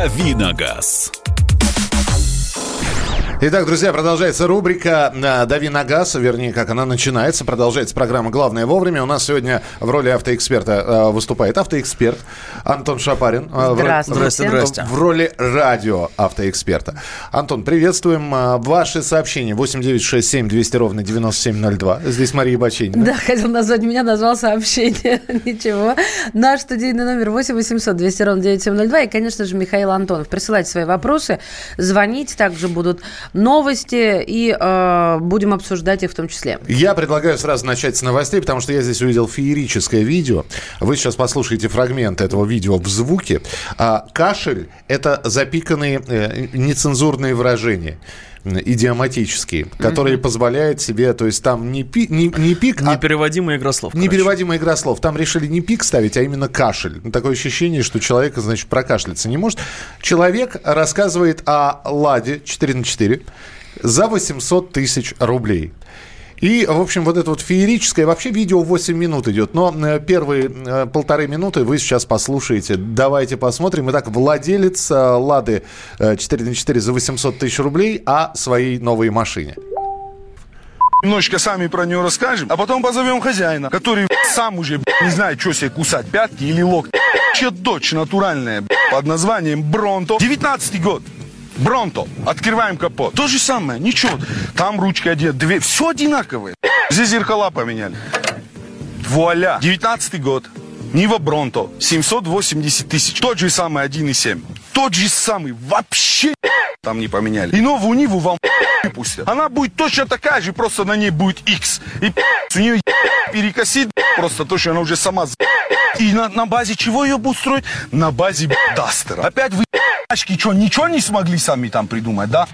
Давиногаз. Итак, друзья, продолжается рубрика э, «Дави на газ», вернее, как она начинается. Продолжается программа «Главное вовремя». У нас сегодня в роли автоэксперта э, выступает автоэксперт Антон Шапарин. Э, здравствуйте. В, здрасте. В роли радио автоэксперта. Антон, приветствуем. Ваши сообщения 8967 200 ровно 9702. Здесь Мария Баченина. Да, хотел назвать меня, назвал сообщение. Ничего. Наш студийный номер 8 800 200 ровно 9702. И, конечно же, Михаил Антонов. Присылайте свои вопросы, звоните. Также будут новости, и э, будем обсуждать их в том числе. Я предлагаю сразу начать с новостей, потому что я здесь увидел феерическое видео. Вы сейчас послушаете фрагмент этого видео в звуке. А, кашель – это запиканные э, нецензурные выражения идиоматические, которые mm-hmm. позволяют себе, то есть там не, пи, не, не пик, а... Непереводимая игра слов. Непереводимая игра слов. Там решили не пик ставить, а именно кашель. Такое ощущение, что человек, значит, прокашляться не может. Человек рассказывает о «Ладе» 4 на 4 за 800 тысяч рублей. И, в общем, вот это вот феерическое, вообще видео 8 минут идет, но э, первые э, полторы минуты вы сейчас послушаете. Давайте посмотрим. Итак, владелец э, «Лады» 4 на 4 за 800 тысяч рублей о своей новой машине. Немножечко сами про нее расскажем, а потом позовем хозяина, который сам уже не знает, что себе кусать, пятки или локти. Че дочь натуральная под названием Бронто. 19 год. Бронто. Открываем капот. То же самое, ничего. Там ручка одета, две. Все одинаковое. Здесь зеркала поменяли. Вуаля. 19 год. Нива Бронто. 780 тысяч. Тот же самый 1,7. Тот же самый. Вообще там не поменяли. И новую Ниву вам пустят. Она будет точно такая же, просто на ней будет X. И у нее перекосит просто то, что она уже сама И на, на базе чего ее будут строить? На базе Дастера. Опять вы Очки что, ничего не смогли сами там придумать, да?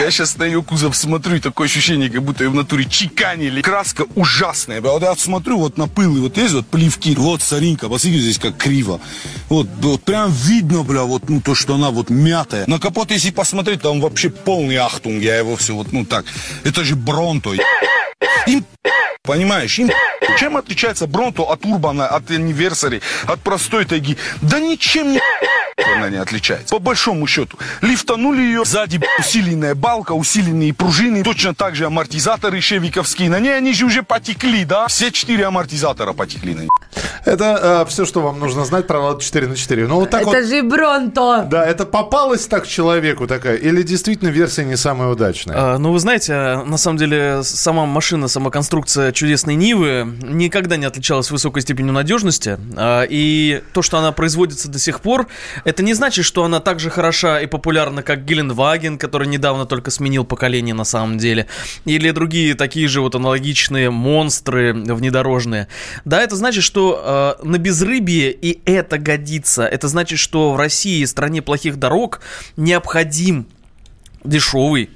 Я сейчас на ее кузов смотрю, и такое ощущение, как будто ее в натуре чеканили. Краска ужасная. Вот я смотрю вот на пыл, и вот есть вот плевки. Вот соринка, посмотрите здесь как криво. Вот, вот прям видно, бля, вот ну то, что она вот мятая. На капот, если посмотреть, там вообще полный ахтунг. Я его все вот, ну так. Это же Бронто. Им, понимаешь, им чем отличается Бронто от Урбана, от Anniversary, от простой тайги? Да ничем не она не отличается. По большому счету, лифтанули ее, сзади усиленная балка, усиленные пружины, точно так же амортизаторы шевиковские. На ней они же уже потекли, да? Все четыре амортизатора потекли на ней. Это э, все, что вам нужно знать про Лада 4 на 4. Ну, вот так это вот, же Бронто! Да, это попалось так человеку такая, или действительно версия не самая удачная? А, ну, вы знаете, на самом деле, сама машина, сама конструкция чудесной Нивы никогда не отличалась высокой степенью надежности. А, и то, что она производится до сих пор, это не значит, что она так же хороша и популярна, как Геленваген, который недавно только сменил поколение на самом деле, или другие такие же вот аналогичные монстры внедорожные. Да, это значит, что э, на безрыбье и это годится. Это значит, что в России, стране плохих дорог, необходим дешевый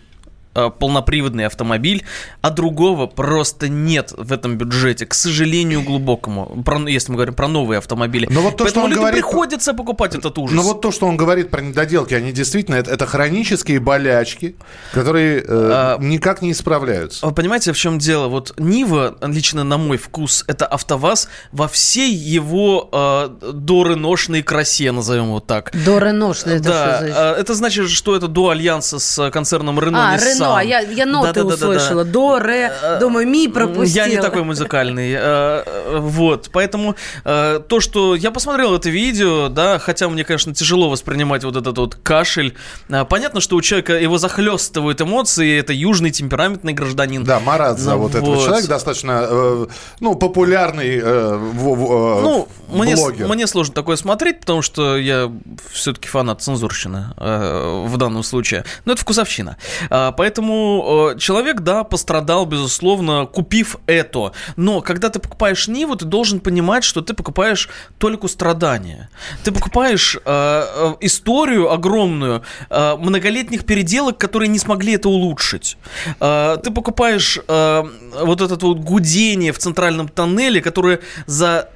полноприводный автомобиль, а другого просто нет в этом бюджете, к сожалению, глубокому, про, если мы говорим про новые автомобили. Но вот то, Поэтому что он говорит, приходится покупать этот ужас. Но вот то, что он говорит про недоделки, они действительно, это, это хронические болячки, которые э, а, никак не исправляются. Понимаете, в чем дело? Вот Нива, лично на мой вкус, это АвтоВАЗ во всей его э, дорыношной красе, назовем вот так. Дорыношной, это да, что за... Это значит, что это до альянса с концерном Рено а, Nissan равно, а я, я ноты да, да, услышала. Да, да. До, ре, э, думаю, ми пропустила. Я не такой музыкальный. Э, вот, поэтому э, то, что я посмотрел это видео, да, хотя мне, конечно, тяжело воспринимать вот этот вот кашель. Понятно, что у человека его захлестывают эмоции, это южный темпераментный гражданин. Да, Марат зовут вот. этого человека, достаточно, ну, популярный ну, мне, мне сложно такое смотреть, потому что я все-таки фанат цензурщины в данном случае. Но это вкусовщина. Поэтому Поэтому э, человек, да, пострадал, безусловно, купив это. Но когда ты покупаешь Ниву, ты должен понимать, что ты покупаешь только страдания. Ты покупаешь э, э, историю огромную э, многолетних переделок, которые не смогли это улучшить. Э, ты покупаешь э, вот это вот гудение в центральном тоннеле, которое за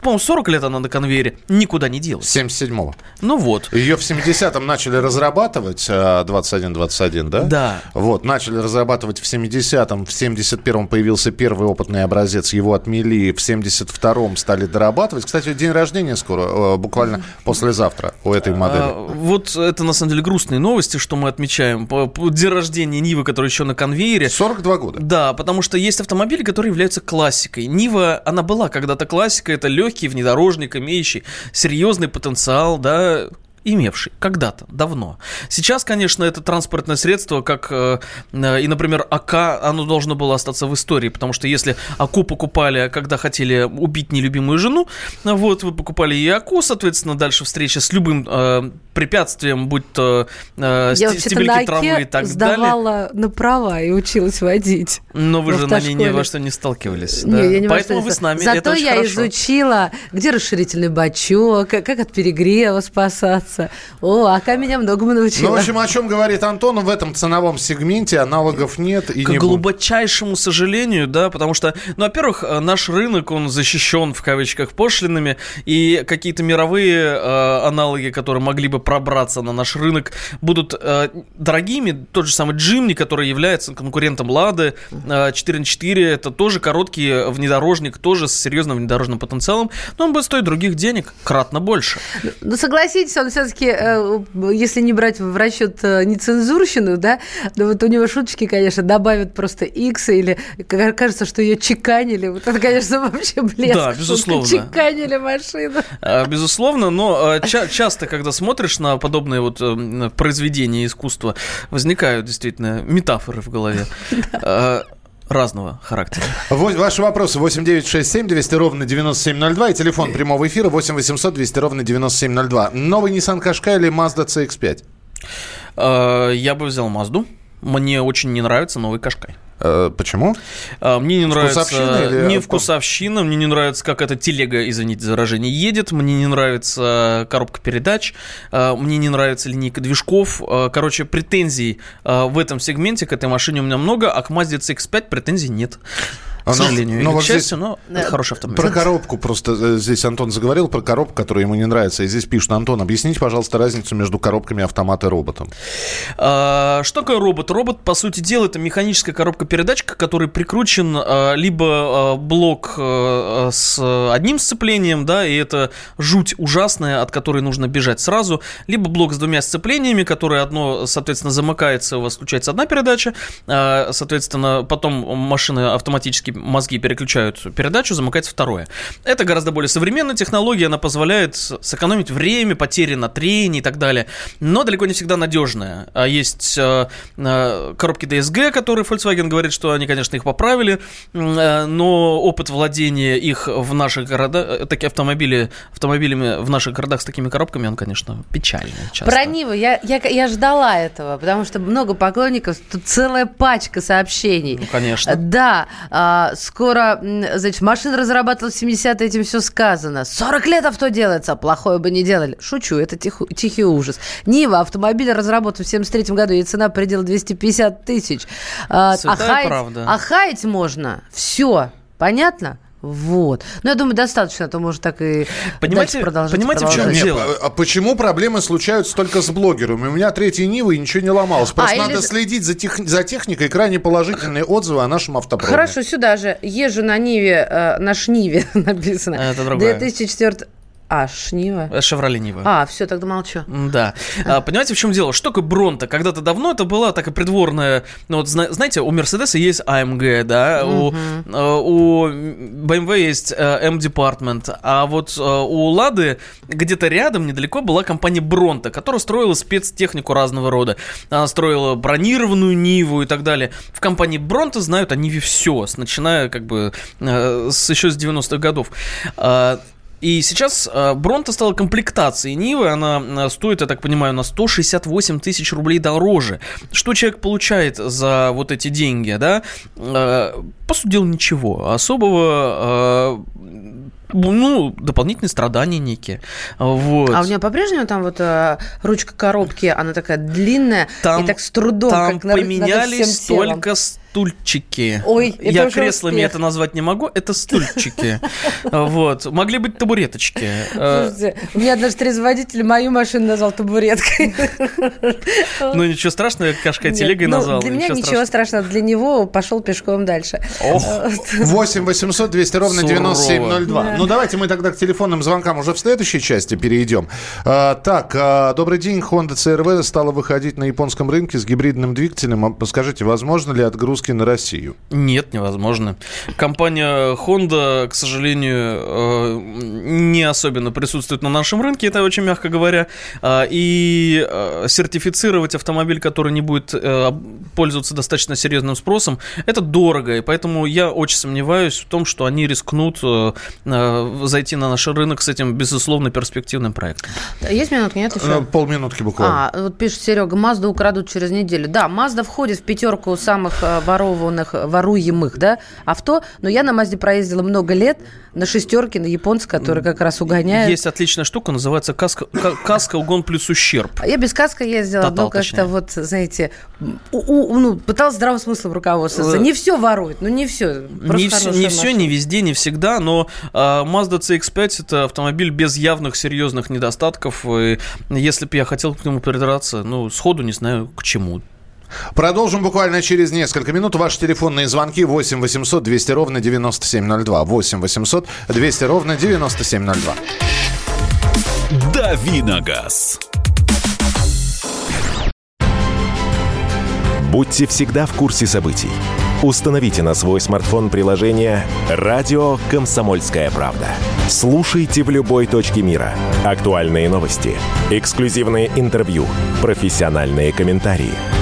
по-моему, 40 лет она на конвейере, никуда не делась. 77-го. Ну вот. Ее в 70-м начали разрабатывать, 21-21, да? Да. Вот, начали разрабатывать в 70-м, в 71-м появился первый опытный образец, его отмели, в 72-м стали дорабатывать. Кстати, день рождения скоро, э, буквально послезавтра у этой модели. А, вот это, на самом деле, грустные новости, что мы отмечаем. День рождения Нивы, который еще на конвейере. 42 года. Да, потому что есть автомобили, которые являются классикой. Нива, она была когда-то классикой, это легкий внедорожник, имеющий серьезный потенциал, да, имевший когда-то, давно. Сейчас, конечно, это транспортное средство, как э, и, например, АК, оно должно было остаться в истории, потому что если АКУ покупали, когда хотели убить нелюбимую жену, вот, вы покупали и АКУ, соответственно, дальше встреча с любым э, препятствием, будь то э, Я стебельки травы и так сдавала далее. на права и училась водить. Но вы же на ней ни во что не сталкивались. Не, да? я не Поэтому вы с нами. Зато я хорошо. изучила, где расширительный бачок, как от перегрева спасаться нравится. О, АК меня многому научила. Ну, в общем, о чем говорит Антон, в этом ценовом сегменте аналогов нет. И К не глубочайшему сожалению, да, потому что, ну, во-первых, э, наш рынок, он защищен, в кавычках, пошлинами, и какие-то мировые э, аналоги, которые могли бы пробраться на наш рынок, будут э, дорогими. Тот же самый Джимни, который является конкурентом Лады, э, 4 на 4, это тоже короткий внедорожник, тоже с серьезным внедорожным потенциалом, но он будет стоить других денег кратно больше. Ну, согласитесь, он все все-таки, э, если не брать в расчет э, нецензурщину, да, да вот у него шуточки, конечно, добавят просто X или кажется, что ее чеканили. Вот это, конечно, вообще блеск. Да, безусловно. Чеканили машину. А, безусловно, но э, ча- часто, когда смотришь на подобные вот произведения искусства, возникают действительно метафоры в голове. А, разного характера. Ваши вопросы 8 9 6 7 200 ровно 9702 и телефон прямого эфира 8 800 200 ровно 9702. Новый Nissan Qashqai или Mazda CX-5? А, я бы взял Mazda. Мне очень не нравится новый Qashqai. Э, почему? А, мне не нравится... Вкусовщина Не вкусовщина, мне не нравится, как эта телега, извините за выражение, едет, мне не нравится коробка передач, а, мне не нравится линейка движков. А, короче, претензий в этом сегменте к этой машине у меня много, а к Mazda CX-5 претензий нет. К но, сожалению, но, или к счастью, но это хороший автомобиль. Про коробку просто э, здесь Антон заговорил про коробку, которая ему не нравится. И здесь пишут, Антон, объясните, пожалуйста, разницу между коробками автомата и роботом. А, что такое робот? Робот, по сути дела, это механическая коробка передач, к которой прикручен а, либо а, блок а, с одним сцеплением, да, и это жуть ужасная, от которой нужно бежать сразу, либо блок с двумя сцеплениями, которое одно, соответственно, замыкается, у вас включается одна передача, а, соответственно, потом машина автоматически мозги переключают передачу, замыкается второе. Это гораздо более современная технология, она позволяет сэкономить время, потери на трении и так далее, но далеко не всегда надежная. А есть э, э, коробки DSG, которые Volkswagen говорит, что они, конечно, их поправили, э, но опыт владения их в наших городах, э, такие автомобили, автомобилями в наших городах с такими коробками, он, конечно, печальный. Часто. Про Ниву я, я, я ждала этого, потому что много поклонников, тут целая пачка сообщений. Ну, конечно. Да, а, скоро, значит, машина разрабатывалась в 70-е, этим все сказано. 40 лет авто делается, плохое бы не делали. Шучу, это тих, тихий ужас. Нива, автомобиль разработан в 73 году, и цена предела 250 тысяч. А, Святая а правда. А хаять можно. Все. Понятно? Вот. Ну, я думаю, достаточно, а то может так и понимаете, продолжать. Понимаете, продолжать. в чем дело? А почему проблемы случаются только с блогерами? У меня третья Нива и ничего не ломалось. Просто а, надо или... следить за, тех... за техникой. Крайне положительные отзывы о нашем автопроме. Хорошо, сюда же. Езжу на Ниве, э, на Шниве написано. Это другое. 2004 а, Шнива. Э, Шевроле Нива. А, все, тогда молчу. Да. А, понимаете, в чем дело? Что такое Бронта? Когда-то давно это была такая придворная... Ну, вот, знаете, у Мерседеса есть AMG, да, угу. у, у BMW есть M-Department, а вот у Лады где-то рядом, недалеко, была компания Бронта, которая строила спецтехнику разного рода. Она строила бронированную Ниву и так далее. В компании Бронта знают о Ниве все, начиная как бы с еще с 90-х годов. И сейчас э, Бронта стала комплектацией Нивы, она э, стоит, я так понимаю, на 168 тысяч рублей дороже. Что человек получает за вот эти деньги, да? Э, по сути дела, ничего. Особого ну, дополнительные страдания некие. Вот. А у нее по-прежнему там вот э, ручка коробки, она такая длинная там, и так с трудом. Там как поменялись только стульчики. Ой, это Я уже креслами успех. это назвать не могу, это стульчики. Вот. Могли быть табуреточки. Э, Слушайте, у меня однажды трезводитель мою машину назвал табуреткой. Ну, ничего страшного, я кашкой Нет, телегой ну, назвал. Для меня ничего страшного. Для него пошел пешком дальше. Ох. 8 800 200 ровно Сурово. 9702. Да. Ну, давайте мы тогда к телефонным звонкам уже в следующей части перейдем. А, так, а, добрый день. Honda CRV стала выходить на японском рынке с гибридным двигателем. А Скажите, возможно ли отгрузки на Россию? Нет, невозможно. Компания Honda, к сожалению, э, не особенно присутствует на нашем рынке, это очень мягко говоря. А, И э, сертифицировать автомобиль, который не будет э, пользоваться достаточно серьезным спросом, это дорого. И поэтому я очень сомневаюсь в том, что они рискнут зайти на наш рынок с этим, безусловно, перспективным проектом. Есть минутка, нет еще? Ну, полминутки буквально. А, вот пишет Серега, Мазду украдут через неделю. Да, Мазда входит в пятерку самых ворованных, воруемых, да, авто, но я на Мазде проездила много лет на шестерке, на японце, который как раз угоняет. Есть отличная штука, называется каска, ка- каска угон плюс ущерб. Я без каска ездила, Тотал, но как-то вот, знаете, у- у- ну, пыталась здравым смыслом руководствоваться. Э, Не все воруют, ну не все. Не все, не все, не везде, не всегда, но а, Mazda CX-5 это автомобиль без явных серьезных недостатков. И если бы я хотел к нему придраться, ну, сходу не знаю к чему. Продолжим буквально через несколько минут. Ваши телефонные звонки 8 800 200 ровно 9702. 8 800 200 ровно 9702. Давиногаз. Будьте всегда в курсе событий. Установите на свой смартфон приложение «Радио Комсомольская правда». Слушайте в любой точке мира. Актуальные новости, эксклюзивные интервью, профессиональные комментарии.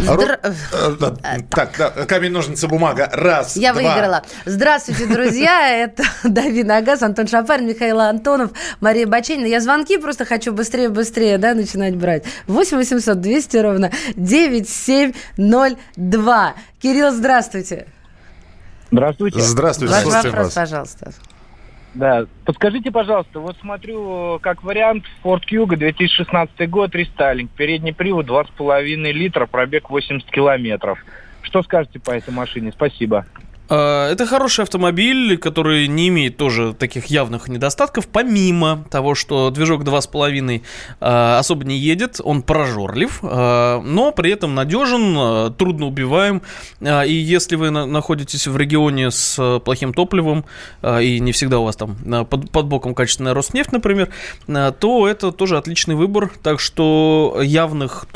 Здра- Э, да, Так, да, камень, ножницы, бумага. Раз, Я два. выиграла. Здравствуйте, друзья. Это Давид Нагас, Антон Шапарин, Михаил Антонов, Мария Баченина. Я звонки просто хочу быстрее-быстрее да, начинать брать. 8 800 200 ровно 9702. Кирилл, здравствуйте. Здравствуйте. Здравствуйте, Ваш вопрос, пожалуйста. Да, подскажите, пожалуйста, вот смотрю, как вариант Ford Kuga 2016 год, рестайлинг, передний привод 2,5 литра, пробег 80 километров. Что скажете по этой машине? Спасибо. А, Это хороший автомобиль, который не имеет тоже таких явных недостатков, помимо того, что движок 2,5 а, особо не едет, он прожорлив, а, но при этом надежен, трудно убиваем. И если вы на- находитесь в регионе с плохим топливом, и не всегда у вас там под, боком качественная Роснефть, например, то это тоже отличный выбор. Так что явных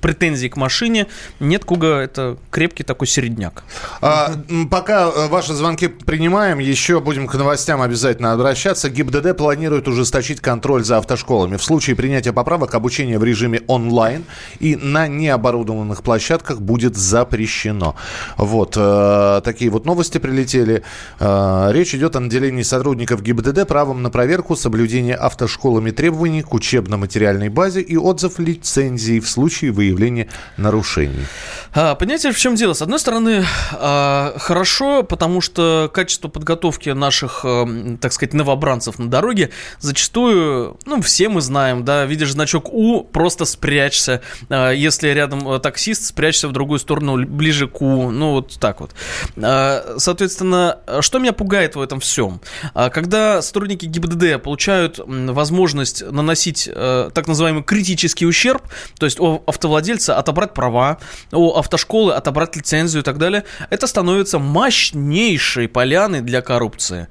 претензий к машине нет. Куга это крепкий такой середняк. А, м, э, ваши звонки принимаем, еще будем к новостям обязательно обращаться. ГИБДД планирует ужесточить контроль за автошколами. В случае принятия поправок обучение в режиме онлайн и на необорудованных площадках будет запрещено. Вот э, такие вот новости прилетели. Э, речь идет о наделении сотрудников ГИБДД правом на проверку соблюдения автошколами требований к учебно-материальной базе и отзыв лицензии в случае выявления нарушений. А, понимаете, в чем дело? С одной стороны, а, хорошо, потому что качество подготовки наших, эм, так сказать, новобранцев на дороге зачастую, ну, все мы знаем, да, видишь значок У, просто спрячься. А, Если рядом э, таксист, спрячься в другую сторону, ближе к У, ну, вот так вот. А, Соответственно, что меня пугает в этом всем? Когда сотрудники ГИБДД получают возможность наносить э, так называемый критический ущерб, то есть у автовладельца отобрать права, у автошколы отобрать лицензию и так далее, это становится мощнейшей поляной для коррупции.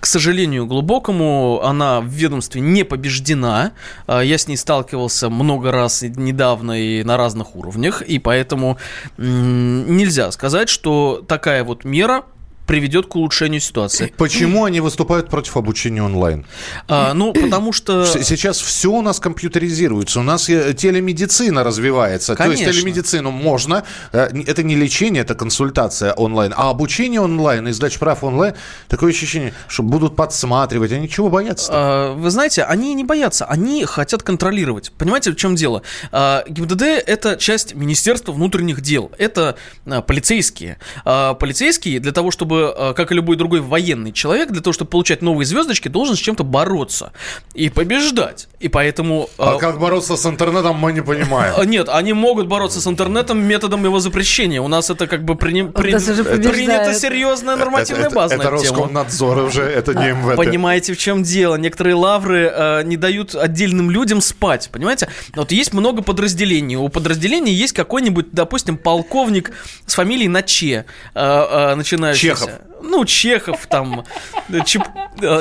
К сожалению, глубокому она в ведомстве не побеждена. А, Я с ней сталкивался много раз недавно и на разных уровнях, и поэтому нельзя сказать, что такая вот мера приведет к улучшению ситуации. Почему они выступают против обучения онлайн? А, ну, потому что... Сейчас все у нас компьютеризируется, у нас э, телемедицина развивается. Конечно. То есть телемедицину можно, э, это не лечение, это консультация онлайн, а обучение онлайн и сдача прав онлайн, такое ощущение, что будут подсматривать, они чего боятся? А, вы знаете, они не боятся, они хотят контролировать. Понимаете, в чем дело? А, ГИБДД – это часть Министерства внутренних дел, это а, полицейские. А, полицейские для того, чтобы чтобы, э, как и любой другой военный человек, для того, чтобы получать новые звездочки, должен с чем-то бороться и побеждать. И поэтому... А э, как бороться с интернетом, мы не понимаем. Э, нет, они могут бороться с интернетом методом его запрещения. У нас это как бы при... при... принята серьезная нормативная это, база это, на это Роскомнадзор уже, это не МВД. Понимаете, в чем дело? Некоторые лавры э, не дают отдельным людям спать, понимаете? Вот есть много подразделений. У подразделений есть какой-нибудь, допустим, полковник с фамилией Наче, э, э, начинающийся. Чехов. Ну, Чехов там, Чеп...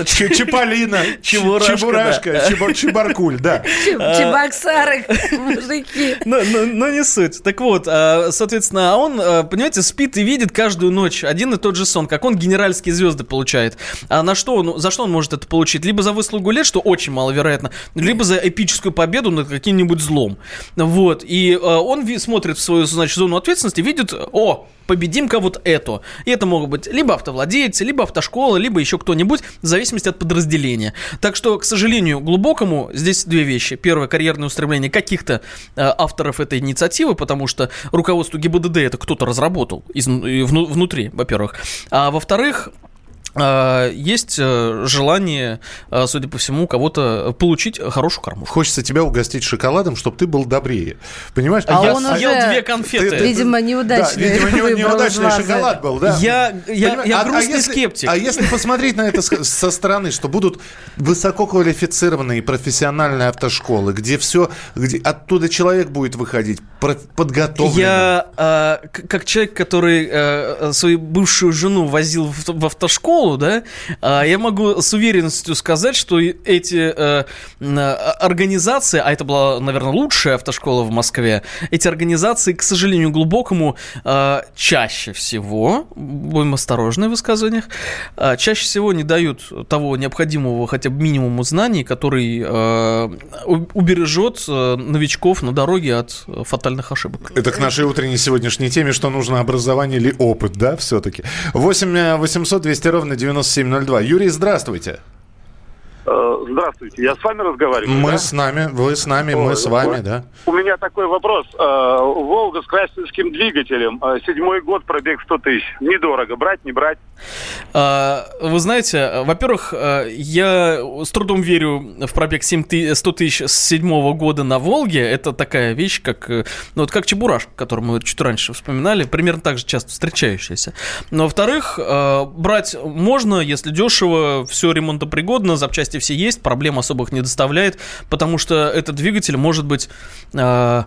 Чеполина, Чебурашка, Чебурашка, да. Чебаркуль, да. Чебоксары, мужики. Но, но, но не суть. Так вот, а, соответственно, а он, а, понимаете, спит и видит каждую ночь один и тот же сон, как он генеральские звезды получает. А на что он, за что он может это получить? Либо за выслугу лет, что очень маловероятно, либо за эпическую победу над каким-нибудь злом. Вот. И он смотрит в свою, значит, зону ответственности, видит, о, победим-ка вот эту. И это могут быть либо автовладельцы, либо автошкола, либо еще кто-нибудь, в зависимости от подразделения. Так что, к сожалению, глубокому здесь две вещи. Первое, карьерное устремление каких-то э, авторов этой инициативы, потому что руководство ГИБДД это кто-то разработал из, вну, внутри, во-первых. А во-вторых, есть э, желание, э, судя по всему, кого-то получить хорошую кормушку. Хочется тебя угостить шоколадом, чтобы ты был добрее. Понимаешь? А, а я он съел уже, две конфеты. Ты, видимо, неудачный. Да, видимо, неудачный шоколад был, да. Я, я, я а, грустный а если, скептик. А если посмотреть на это со стороны, что будут высококвалифицированные профессиональные автошколы, где все, где оттуда человек будет выходить подготовленным. Я, э, как человек, который э, свою бывшую жену возил в автошколу, школу, да, а, я могу с уверенностью сказать, что эти э, организации, а это была, наверное, лучшая автошкола в Москве, эти организации, к сожалению, глубокому, э, чаще всего, будем осторожны в высказываниях, э, чаще всего не дают того необходимого хотя бы минимуму знаний, который убережет новичков на дороге от фатальных ошибок. Это к нашей утренней сегодняшней теме, что нужно образование или опыт, да, все-таки. 8 800 200 ровно 9702. Юрий, здравствуйте. Э, здравствуйте, я с вами разговариваю. Мы да? с нами, вы с нами, мы с вами, да. У меня такой вопрос. Э, Волга с красильским двигателем, э, седьмой год, пробег 100 тысяч. Недорого, брать, не брать? А, вы знаете, во-первых, я с трудом верю в пробег 7 100 тысяч с седьмого года на Волге. Это такая вещь, как, ну, вот как Чебураш, который мы чуть раньше вспоминали, примерно так же часто встречающаяся. Но, во-вторых, брать можно, если дешево, все ремонтопригодно, запчасти запчасти все есть, проблем особых не доставляет, потому что этот двигатель может быть э,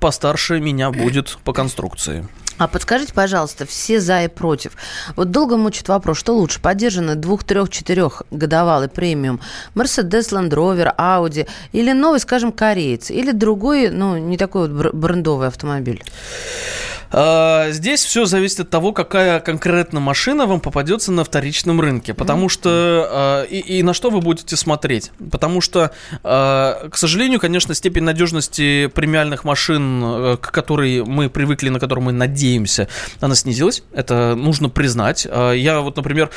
постарше меня будет по конструкции. А подскажите, пожалуйста, все за и против. Вот долго мучит вопрос, что лучше, поддержанный двух, трех, четырех годовалый премиум Mercedes, Land Rover, Audi или новый, скажем, кореец, или другой, ну, не такой вот брендовый автомобиль? А, здесь все зависит от того, какая конкретно машина вам попадется на вторичном рынке. Потому mm-hmm. что а, и, и на что вы будете смотреть. Потому что, а, к сожалению, конечно, степень надежности премиальных машин, э, к которой мы привыкли, на которую мы надеемся, она снизилась. Это нужно признать. Я вот, например,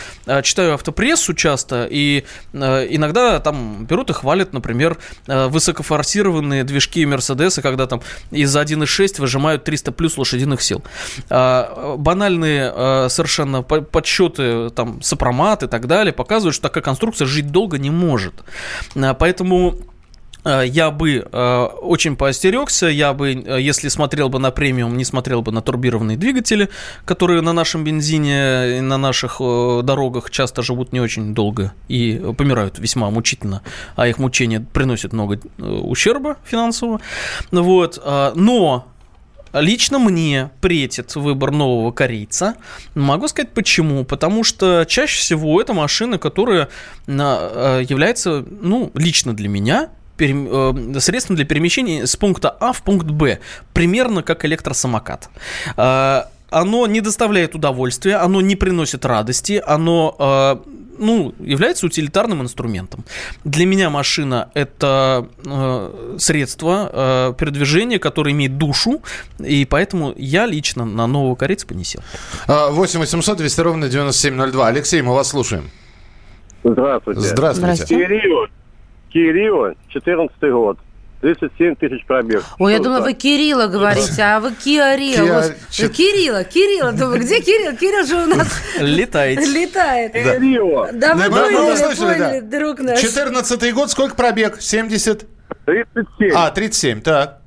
читаю автопрессу часто, и иногда там берут и хвалят, например, высокофорсированные движки Мерседеса, когда там из 1.6 выжимают 300 плюс лошадиных лучших сил. А, банальные а, совершенно подсчеты, там, сопромат и так далее показывают, что такая конструкция жить долго не может. А, поэтому я бы очень поостерегся, я бы, если смотрел бы на премиум, не смотрел бы на турбированные двигатели, которые на нашем бензине и на наших дорогах часто живут не очень долго и помирают весьма мучительно, а их мучение приносит много э, ущерба финансового. Вот. Но Лично мне претит выбор нового корейца. Могу сказать почему. Потому что чаще всего это машина, которая э, является, ну, лично для меня, э, средством для перемещения с пункта А в пункт Б. Примерно как электросамокат. Э, оно не доставляет удовольствия, оно не приносит радости, оно ну, является утилитарным инструментом. Для меня машина это э, средство э, передвижения, которое имеет душу, и поэтому я лично на нового корейца понесел. 8 800 200 ровно 9702. Алексей, мы вас слушаем. Здравствуйте. Здравствуйте. Кирио, Кирио, 14 год. 37 тысяч пробег. Ой, я думала, вы Кирилла говорите, а вы Киа Рио. Киа- Кирилла, Кирилла. Думаю, где Кирилл? Кирилл же у нас летает. Кирио, Да, мы Да, мы- мы поняли, друг наш. 14 год, сколько пробег? 70? 37. А, 37, так.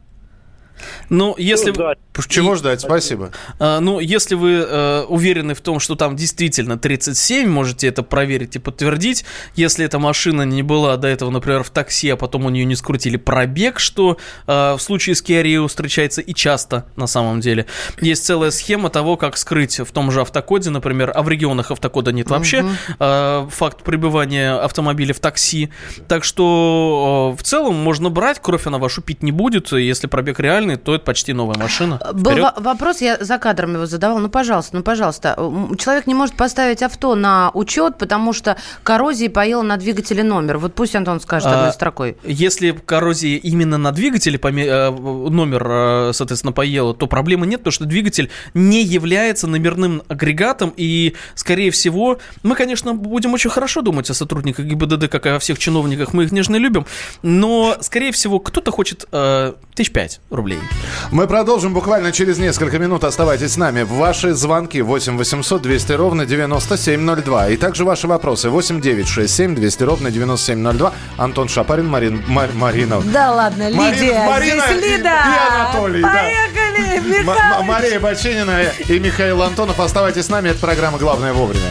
Ну, если... Что ждать? Чего ждать? Спасибо. А, Ну, если вы э, уверены в том, что там действительно 37, можете это проверить и подтвердить. Если эта машина не была до этого, например, в такси, а потом у нее не скрутили пробег, что э, в случае с Kia Rio встречается и часто на самом деле. Есть целая схема того, как скрыть в том же автокоде, например, а в регионах автокода нет вообще, э, факт пребывания автомобиля в такси. Так что э, в целом можно брать, кровь она вашу пить не будет. Если пробег реальный, то это почти новая машина. Был Вперед. вопрос, я за кадром его задавал. Ну, пожалуйста, ну, пожалуйста. Человек не может поставить авто на учет, потому что коррозия поела на двигателе номер. Вот пусть Антон скажет А, одной строкой. Если коррозия именно на двигателе э, номер, э, соответственно, поела, то проблемы нет, потому что двигатель не является номерным агрегатом, и, скорее всего, мы, конечно, будем очень хорошо думать о сотрудниках ГИБДД, как и о всех чиновниках, мы их нежно любим, но, скорее всего, кто-то хочет э, тысяч пять рублей. Мы продолжим буквально через несколько минут. Оставайтесь с нами. Ваши звонки 8 800 200 ровно 9702. И также ваши вопросы 8 9 6 7 200 ровно 9702. Антон Шапарин, Марин, Мар- Марина. Да ладно, Лидия, Марина здесь и- Лида. и Анатолий, да. Поехали, М- Михаил. Мария Бочинина и Михаил Антонов. Оставайтесь с нами. Это программа «Главное вовремя».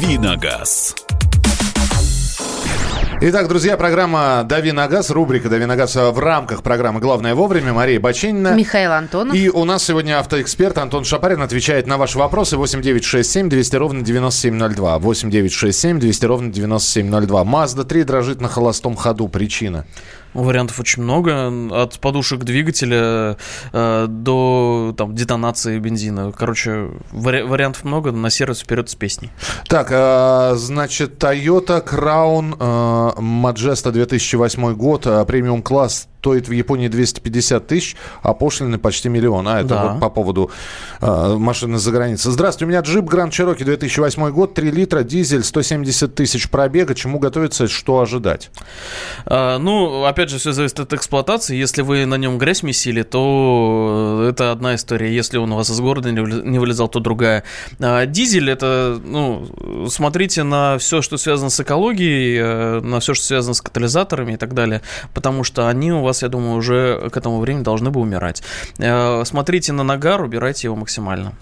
Давиногаз. Итак, друзья, программа «Дави на газ», рубрика «Дави на газ» в рамках программы «Главное вовремя». Мария Бочинина. Михаил Антонов. И у нас сегодня автоэксперт Антон Шапарин отвечает на ваши вопросы 8967 200 ровно 9702. 8967 200 ровно 9702. Мазда 3 дрожит на холостом ходу. Причина? Вариантов очень много, от подушек двигателя э, до там, детонации бензина. Короче, вари- вариантов много, на сервис вперед с песней. Так, э, значит, Toyota Crown э, Majesta 2008 год, э, премиум класс стоит в Японии 250 тысяч, а пошлины почти миллион. А, это Да. вот по поводу э, машины за границей. Здравствуйте, у меня джип Grand Cherokee 2008 год, 3 литра, дизель, 170 тысяч пробега. Чему готовиться, что ожидать? А, ну, опять же, все зависит от эксплуатации. Если вы на нем грязь месили, то это одна история. Если он у вас из города не вылезал, то другая. А, дизель это, ну, смотрите на все, что связано с экологией, э, на все, что связано с катализаторами и так далее, потому что они у вас, я думаю, уже к этому времени должны бы умирать. Э, Смотрите на нагар, убирайте его максимально.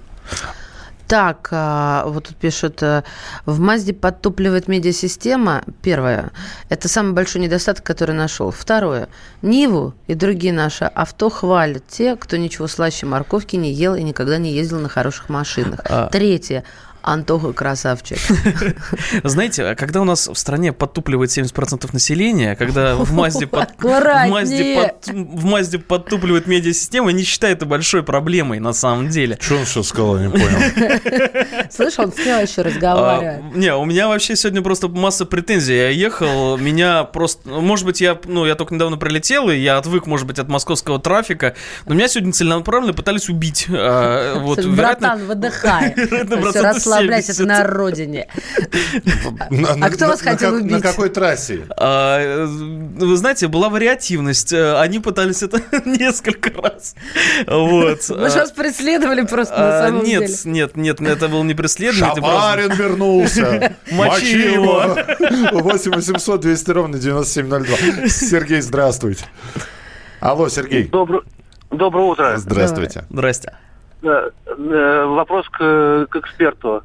Так, а, вот тут пишут, э, в Мазде подтупливает медиасистема. Первое, это самый большой недостаток, который нашел. Второе, Ниву и другие наши авто хвалят те, кто ничего слаще морковки не ел и никогда не ездил на хороших машинах. А. Третье, Антоха красавчик. Знаете, а когда у нас в стране подтупливает 70% населения, когда в Мазде, под- в. Мазде, под- в Мазде подтупливает медиасистема, не считаю это большой проблемой на самом деле. Что он что сказал, не понял. Слышь, он с кем еще А, разговаривает? не, у меня вообще сегодня просто масса претензий. Я ехал, меня просто... ну, Может быть, я, ну, я только недавно прилетел, и я отвык, может быть, от московского трафика, но меня сегодня целенаправленно пытались убить. А, вот, вероятно- Братан, выдыхай. вероятно, Все, процентов расслабляйся, это 70. на родине. А кто вас хотел как- На убить? какой трассе? А, Вы знаете, была вариативность. Э, Они пытались это несколько раз. Вот. Мы же вас преследовали просто на А, самом Нет, деле. нет, нет, это был не преследование. Шабарин вернулся. Мочи его. 8 800 200 ровно 9702. Сергей, здравствуйте. Алло, Сергей. Добро- Доброе утро. Здравствуйте. Здрасте. Э, э, Вопрос к, к эксперту.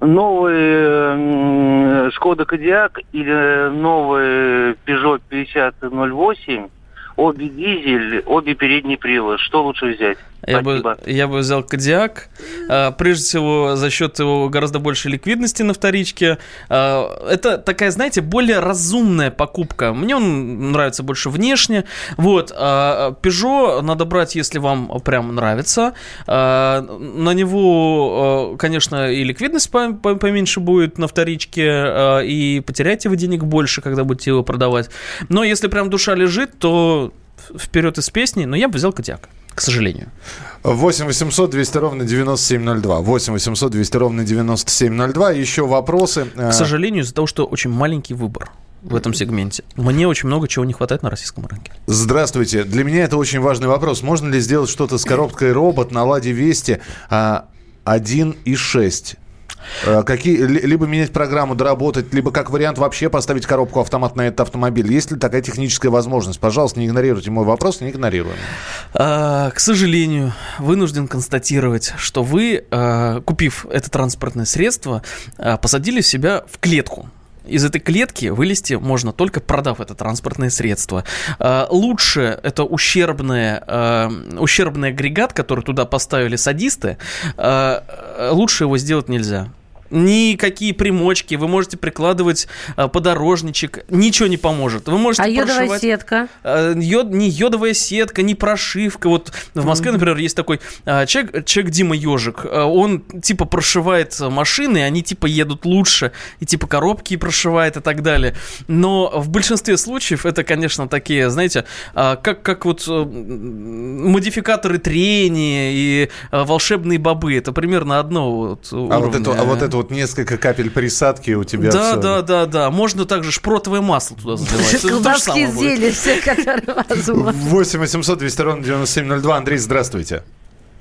Новый Шкода Кодиак или новый Peugeot 5008, обе дизель, обе передний привод. Что лучше взять? Я бы, я бы взял Кодиак. А, Прежде всего, за счет его гораздо большей ликвидности на вторичке. А, Это такая, знаете, более разумная покупка. Мне он нравится больше внешне. Вот. а Peugeot надо брать, если вам прям нравится. На него, конечно, и ликвидность по- по- поменьше будет на вторичке, и потеряете вы денег больше, когда будете его продавать. Но если прям душа лежит, то вперед из песни. Но я бы взял Кодиак, к сожалению. 8 800 200 ровно 9702. 8 800 200 ровно 9702. Еще вопросы. Э, К сожалению, из-за того, что очень маленький выбор в этом сегменте. Мне очень много чего не хватает на российском рынке. Здравствуйте. Для меня это очень важный вопрос. Можно ли сделать что-то с коробкой робот на Ладе Вести а, 1.6? Э, Какие, ли- либо менять программу, доработать, либо как вариант вообще поставить коробку автомат на этот автомобиль. Есть ли такая техническая возможность? Пожалуйста, не игнорируйте мой вопрос, не игнорируем. А, к сожалению, вынужден констатировать, что вы, а, купив это транспортное средство, посадили себя в клетку. Из этой клетки вылезти можно только продав это транспортное средство. А, Лучше это ущербное, а, ущербный агрегат, который туда поставили садисты, а, лучше его сделать нельзя. Никакие примочки, вы можете прикладывать а, подорожничек, ничего не поможет. Вы можете А йодовая прошивать- сетка? Э, йод, не йодовая сетка, не прошивка. Вот в Москве, например, есть такой а, человек, человек Дима Ежик. А, Он типа прошивает машины, они типа едут лучше, и типа коробки прошивает и так далее. Но в большинстве случаев это, конечно, такие, знаете, а, как, как вот э, модификаторы трения и а, волшебные бобы. Это примерно одно вот А вот, это, а вот это вот несколько капель присадки у тебя. Да, да, да, да. Можно также шпротовое масло туда заливать. Будет. зелья все, которые возможно. 8 800 200 ровно 9702. Андрей, здравствуйте.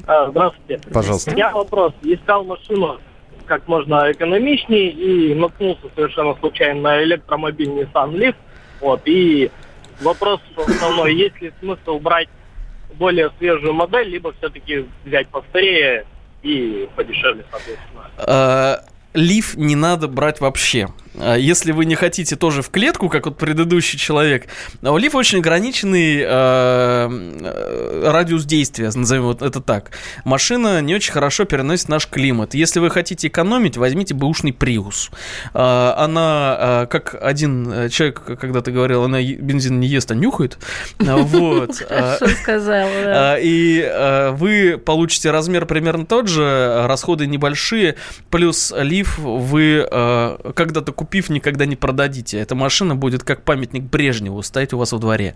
А, Здравствуйте. Пожалуйста. У меня вопрос. Искал машину как можно экономичнее и наткнулся совершенно случайно на электромобиль Nissan Leaf. Вот, и вопрос основной, есть ли смысл брать более свежую модель, либо все-таки взять постарее и подешевле, соответственно. А, Лиф не надо брать вообще. А, Если вы не хотите тоже в клетку, как вот предыдущий человек, а у лифа очень ограниченный э, э, радиус действия, назовем вот это так. Машина не очень хорошо переносит наш климат. Если вы хотите экономить, возьмите бэушный Приус. А, Она, э, как один э, человек когда-то говорил, она бензин не ест, а нюхает. А, Вот. А, Хорошо сказал, да. а, И а, вы получите размер примерно тот же, а, расходы небольшие, плюс лиф вы а, когда-то купив, никогда не продадите. Эта машина будет как памятник Брежневу стоять у вас во дворе.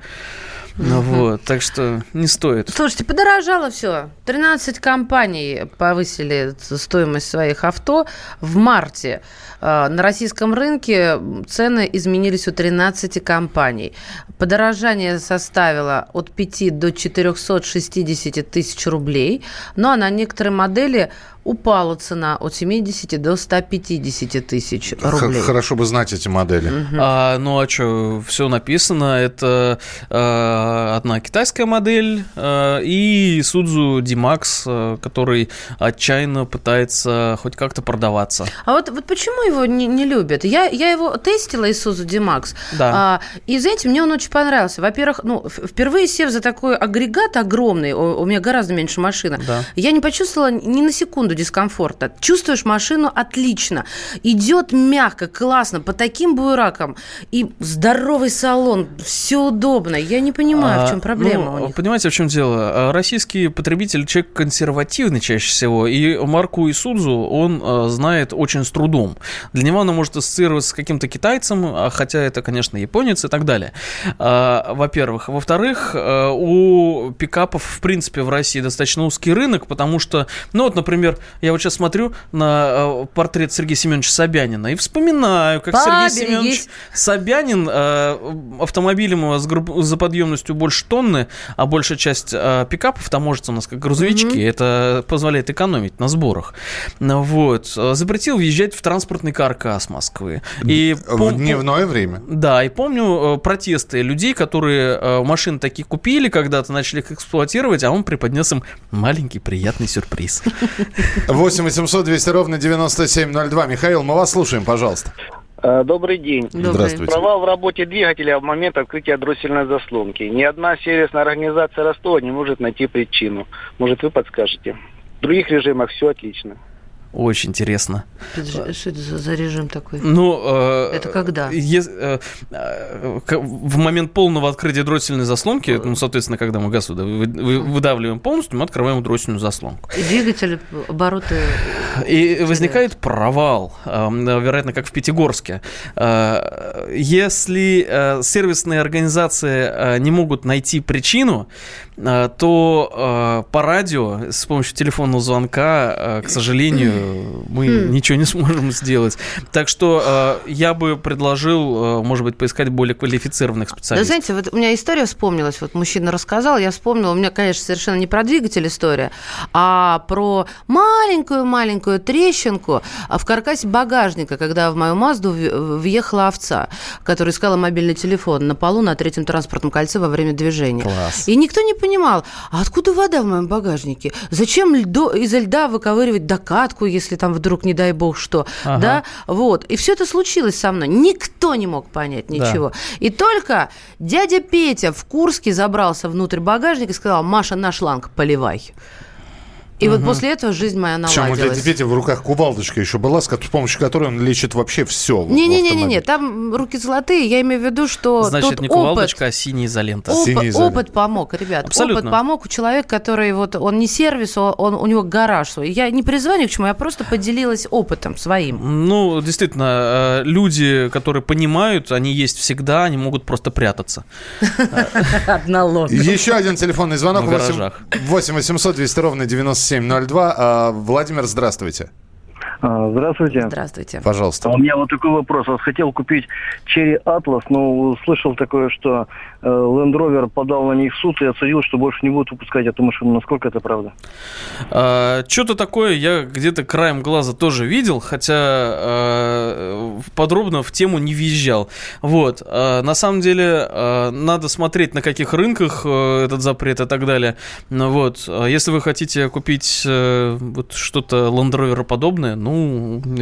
Ну вот, так что не стоит. Слушайте, подорожало все. 13 компаний повысили стоимость своих авто. В марте э, на российском рынке цены изменились у 13 компаний. Подорожание составило от 5 до 460 тысяч рублей. Ну а на некоторые модели упала цена от 70 до 150 тысяч рублей. Хорошо бы знать эти модели. А, ну а что, все написано. Это э, одна китайская модель э, и Suzu D-Max, э, который отчаянно пытается хоть как-то продаваться. А вот, вот почему его не, не любят? Я, я его тестила, Isuzu D-Max. Да. А, и, знаете, мне он очень понравился. Во-первых, ну, впервые сев за такой агрегат огромный, у, у меня гораздо меньше машина, Да. я не почувствовала ни на секунду дискомфорта. Чувствуешь машину отлично. Идет мягко, классно, по таким буеракам. И здоровый салон, все удобно. Я не понимаю, в чем А, проблема ну. Понимаете, в чем дело? А, Российский потребитель человек консервативный чаще всего, и марку Исудзу он а, знает очень с трудом. Для него она может ассоциироваться с каким-то китайцем, а, хотя это, конечно, японец и так далее. А, Во-первых. Во-вторых, а, у пикапов, в принципе, в России достаточно узкий рынок, потому что, ну вот, например, я вот сейчас смотрю на а, портрет Сергея Семеновича Собянина и вспоминаю, как Сергей. Семенович Собянин автомобилем с гру- заподъемностью больше тонны, а большая часть э, пикапов там может у нас как грузовички, это позволяет экономить на сборах. Вот. Э, Запретил въезжать в транспортный каркас Москвы. И В пом- дневное время. да, и помню э, протесты людей, которые э, машины такие купили, когда-то начали их эксплуатировать, а он преподнес им маленький приятный сюрприз. 8 800 200 ровно 9702. Михаил, мы вас слушаем, пожалуйста. Э, Добрый день. Добрый. Здравствуйте. Провал в работе двигателя в момент открытия дроссельной заслонки. Ни одна сервисная организация Ростова не может найти причину. Может, вы подскажете? В других режимах все отлично. Очень интересно. Что это за, за режим такой? Ну, э, Это когда? э, э, в момент полного открытия дроссельной заслонки, ну, соответственно, когда мы газ выда- вы- вы- выдавливаем полностью, мы открываем дроссельную заслонку. И двигатель, обороты... И возникает провал, э, вероятно, как в Пятигорске. Э, Если э, сервисные организации э, не могут найти причину, э, то э, по радио с помощью телефонного звонка, э, к сожалению, мы Хм. ничего не сможем сделать. Так что э, я бы предложил, э, может быть, поискать более квалифицированных Да, специалистов. знаете, вот у меня история вспомнилась. Вот мужчина рассказал, я вспомнила. У меня, конечно, совершенно не про двигатель история, а про маленькую-маленькую трещинку в каркасе багажника, когда в мою Мазду въехала овца, которая искала мобильный телефон на полу на третьем транспортном кольце во время движения. Класс. И никто не понимал, а откуда вода в моем багажнике? Зачем льдо, изо льда выковыривать докатку, если там вдруг, не дай бог, что? Ага. Да? Вот. И все это случилось со мной. Никто не мог понять Да. ничего. И только дядя Петя в Курске забрался внутрь багажника и сказал, Маша, на шланг поливай. И угу. вот после этого жизнь моя наладилась. Причем у Медведева в руках кувалдочка еще была, с помощью которой он лечит вообще все. Не-не-не-не, там руки золотые. Я имею в виду, что Значит, тот не кувалдочка, опыт, а синяя изолента. Опыт, синяя изолента. опыт помог, ребят. Абсолютно. Опыт помог у человека, который вот, он не сервис, он, у него гараж свой. Я не призвание к чему, я просто поделилась опытом своим. Ну, действительно, э, люди, которые понимают, они есть всегда, они могут просто прятаться. Одна ложь. Еще один телефонный звонок. 8 800 200 ровно 90 7.02. А, Владимир, здравствуйте. А, Здравствуйте. Здравствуйте. Пожалуйста. А У меня вот такой вопрос. Вот хотел купить Cherry Atlas, но слышал такое, что э, Land Rover подал на них в суд и отсудил, что больше не будут выпускать эту машину. Насколько это правда? Что-то такое я где-то краем глаза тоже видел, хотя э, подробно в тему не въезжал. Вот. э, на самом деле э, надо смотреть, на каких рынках э, этот запрет и так далее. Ну Вот. А Если вы хотите купить э, вот что-то Land Rover подобное, ну,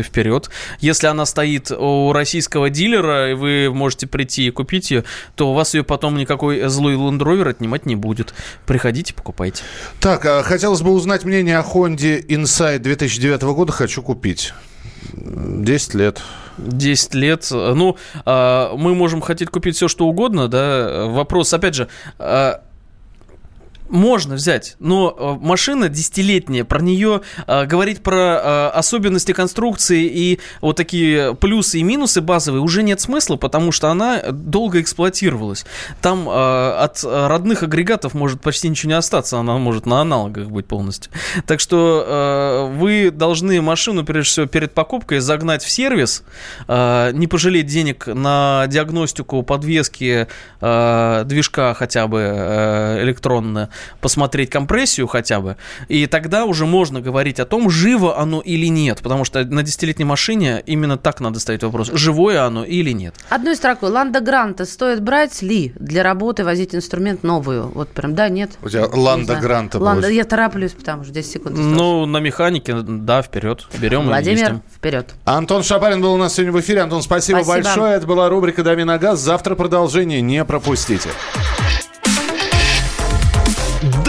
вперед. Если она стоит у российского дилера, и вы можете прийти и купить ее, то у вас ее потом никакой злой Rover отнимать не будет. Приходите, покупайте. Так, а, хотелось бы узнать мнение о Honda Insight 2009 года. Хочу купить. 10 лет. 10 лет. Ну, а, мы можем хотеть купить все, что угодно, да. Вопрос, опять же, а, Можно взять, но э, машина десятилетняя, про нее э, говорить про э, особенности конструкции и вот такие плюсы и минусы базовые уже нет смысла, потому что она долго эксплуатировалась. Там э, от родных агрегатов может почти ничего не остаться, она может на аналогах быть полностью. Так что э, вы должны машину, прежде всего, перед покупкой загнать в сервис, э, не пожалеть денег на диагностику подвески э, движка хотя бы э, электронно, посмотреть компрессию хотя бы, и тогда уже можно говорить о том, живо оно или нет, потому что на десятилетней машине именно так надо ставить вопрос, живое оно или нет. Одной строкой. Ланда Гранта стоит брать ли для работы возить инструмент новую? Вот прям, да, нет? У тебя Ланда. Гранта Ланда, я тороплюсь, потому что 10 секунд осталось. Ну, на механике, да, вперед, берем и Владимир, ездим. вперед. Антон Шапарин был у нас сегодня в эфире. Антон, спасибо, Спасибо. большое. Это была рубрика «Дави на газ». Завтра продолжение не пропустите.